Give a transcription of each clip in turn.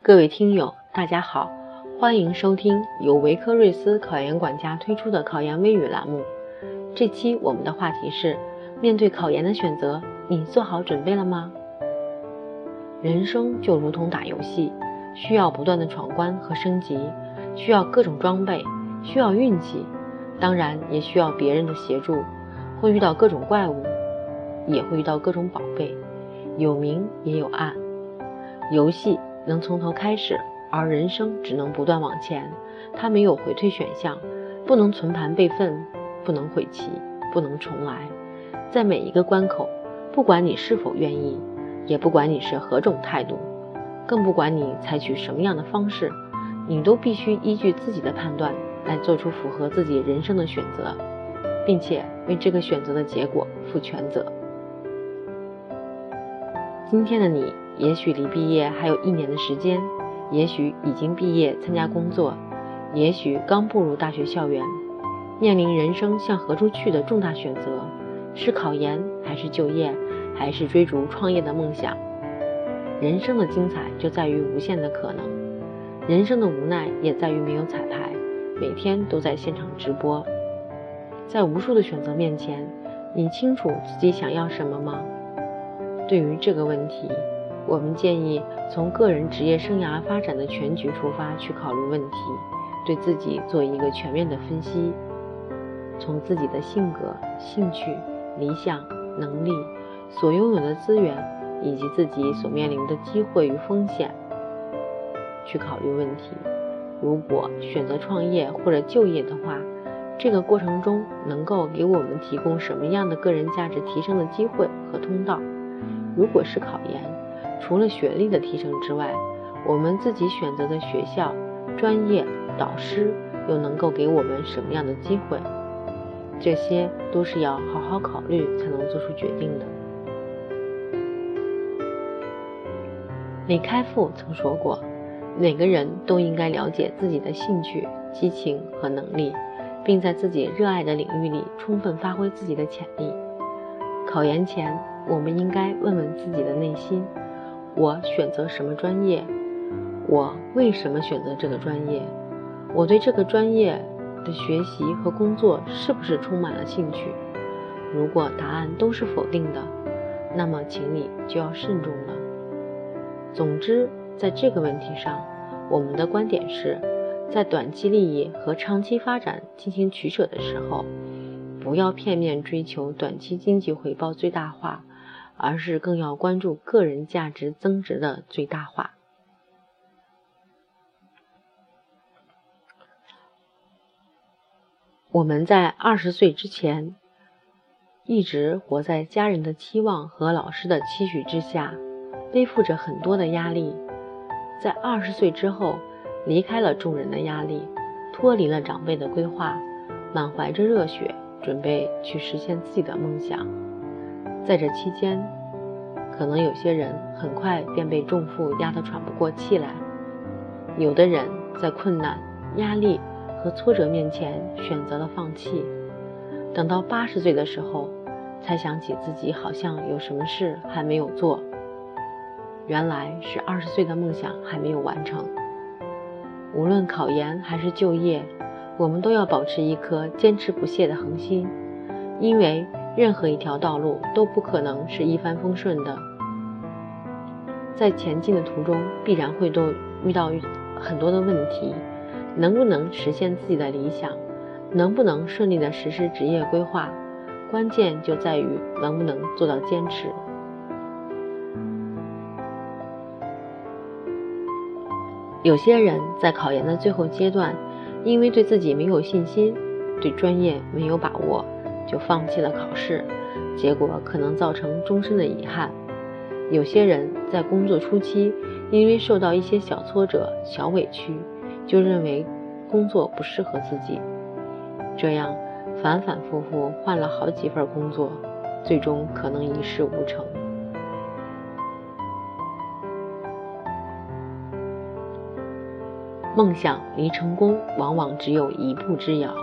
各位听友，大家好，欢迎收听由维科瑞斯考研管家推出的考研微语栏目。这期我们的话题是：面对考研的选择，你做好准备了吗？人生就如同打游戏，需要不断的闯关和升级，需要各种装备，需要运气，当然也需要别人的协助，会遇到各种怪物，也会遇到各种宝贝，有明也有暗。游戏。能从头开始，而人生只能不断往前，它没有回退选项，不能存盘备份，不能悔棋，不能重来。在每一个关口，不管你是否愿意，也不管你是何种态度，更不管你采取什么样的方式，你都必须依据自己的判断来做出符合自己人生的选择，并且为这个选择的结果负全责。今天的你。也许离毕业还有一年的时间，也许已经毕业参加工作，也许刚步入大学校园，面临人生向何处去的重大选择：是考研还是就业，还是追逐创业的梦想？人生的精彩就在于无限的可能，人生的无奈也在于没有彩排，每天都在现场直播。在无数的选择面前，你清楚自己想要什么吗？对于这个问题。我们建议从个人职业生涯发展的全局出发去考虑问题，对自己做一个全面的分析，从自己的性格、兴趣、理想、能力、所拥有的资源以及自己所面临的机会与风险去考虑问题。如果选择创业或者就业的话，这个过程中能够给我们提供什么样的个人价值提升的机会和通道？如果是考研。除了学历的提升之外，我们自己选择的学校、专业、导师又能够给我们什么样的机会？这些都是要好好考虑才能做出决定的。李开复曾说过：“每个人都应该了解自己的兴趣、激情和能力，并在自己热爱的领域里充分发挥自己的潜力。”考研前，我们应该问问自己的内心。我选择什么专业？我为什么选择这个专业？我对这个专业的学习和工作是不是充满了兴趣？如果答案都是否定的，那么请你就要慎重了。总之，在这个问题上，我们的观点是，在短期利益和长期发展进行取舍的时候，不要片面追求短期经济回报最大化。而是更要关注个人价值增值的最大化。我们在二十岁之前，一直活在家人的期望和老师的期许之下，背负着很多的压力；在二十岁之后，离开了众人的压力，脱离了长辈的规划，满怀着热血，准备去实现自己的梦想。在这期间，可能有些人很快便被重负压得喘不过气来；有的人在困难、压力和挫折面前选择了放弃，等到八十岁的时候，才想起自己好像有什么事还没有做，原来是二十岁的梦想还没有完成。无论考研还是就业，我们都要保持一颗坚持不懈的恒心，因为。任何一条道路都不可能是一帆风顺的，在前进的途中必然会都遇到很多的问题。能不能实现自己的理想，能不能顺利的实施职业规划，关键就在于能不能做到坚持。有些人在考研的最后阶段，因为对自己没有信心，对专业没有把握。就放弃了考试，结果可能造成终身的遗憾。有些人在工作初期，因为受到一些小挫折、小委屈，就认为工作不适合自己，这样反反复复换了好几份工作，最终可能一事无成。梦想离成功往往只有一步之遥，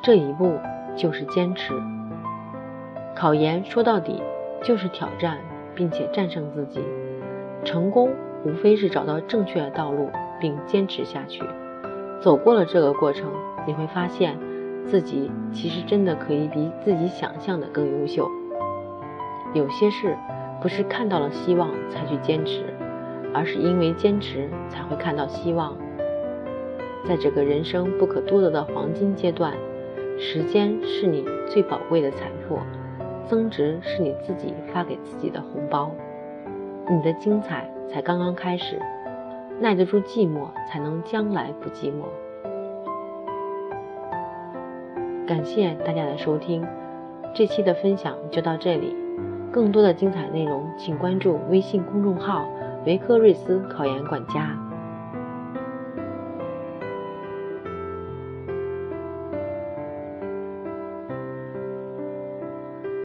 这一步。就是坚持。考研说到底就是挑战，并且战胜自己。成功无非是找到正确的道路并坚持下去。走过了这个过程，你会发现自己其实真的可以比自己想象的更优秀。有些事不是看到了希望才去坚持，而是因为坚持才会看到希望。在这个人生不可多得的黄金阶段，时间是你最宝贵的财富，增值是你自己发给自己的红包。你的精彩才刚刚开始，耐得住寂寞，才能将来不寂寞。感谢大家的收听，这期的分享就到这里。更多的精彩内容，请关注微信公众号“维科瑞斯考研管家”。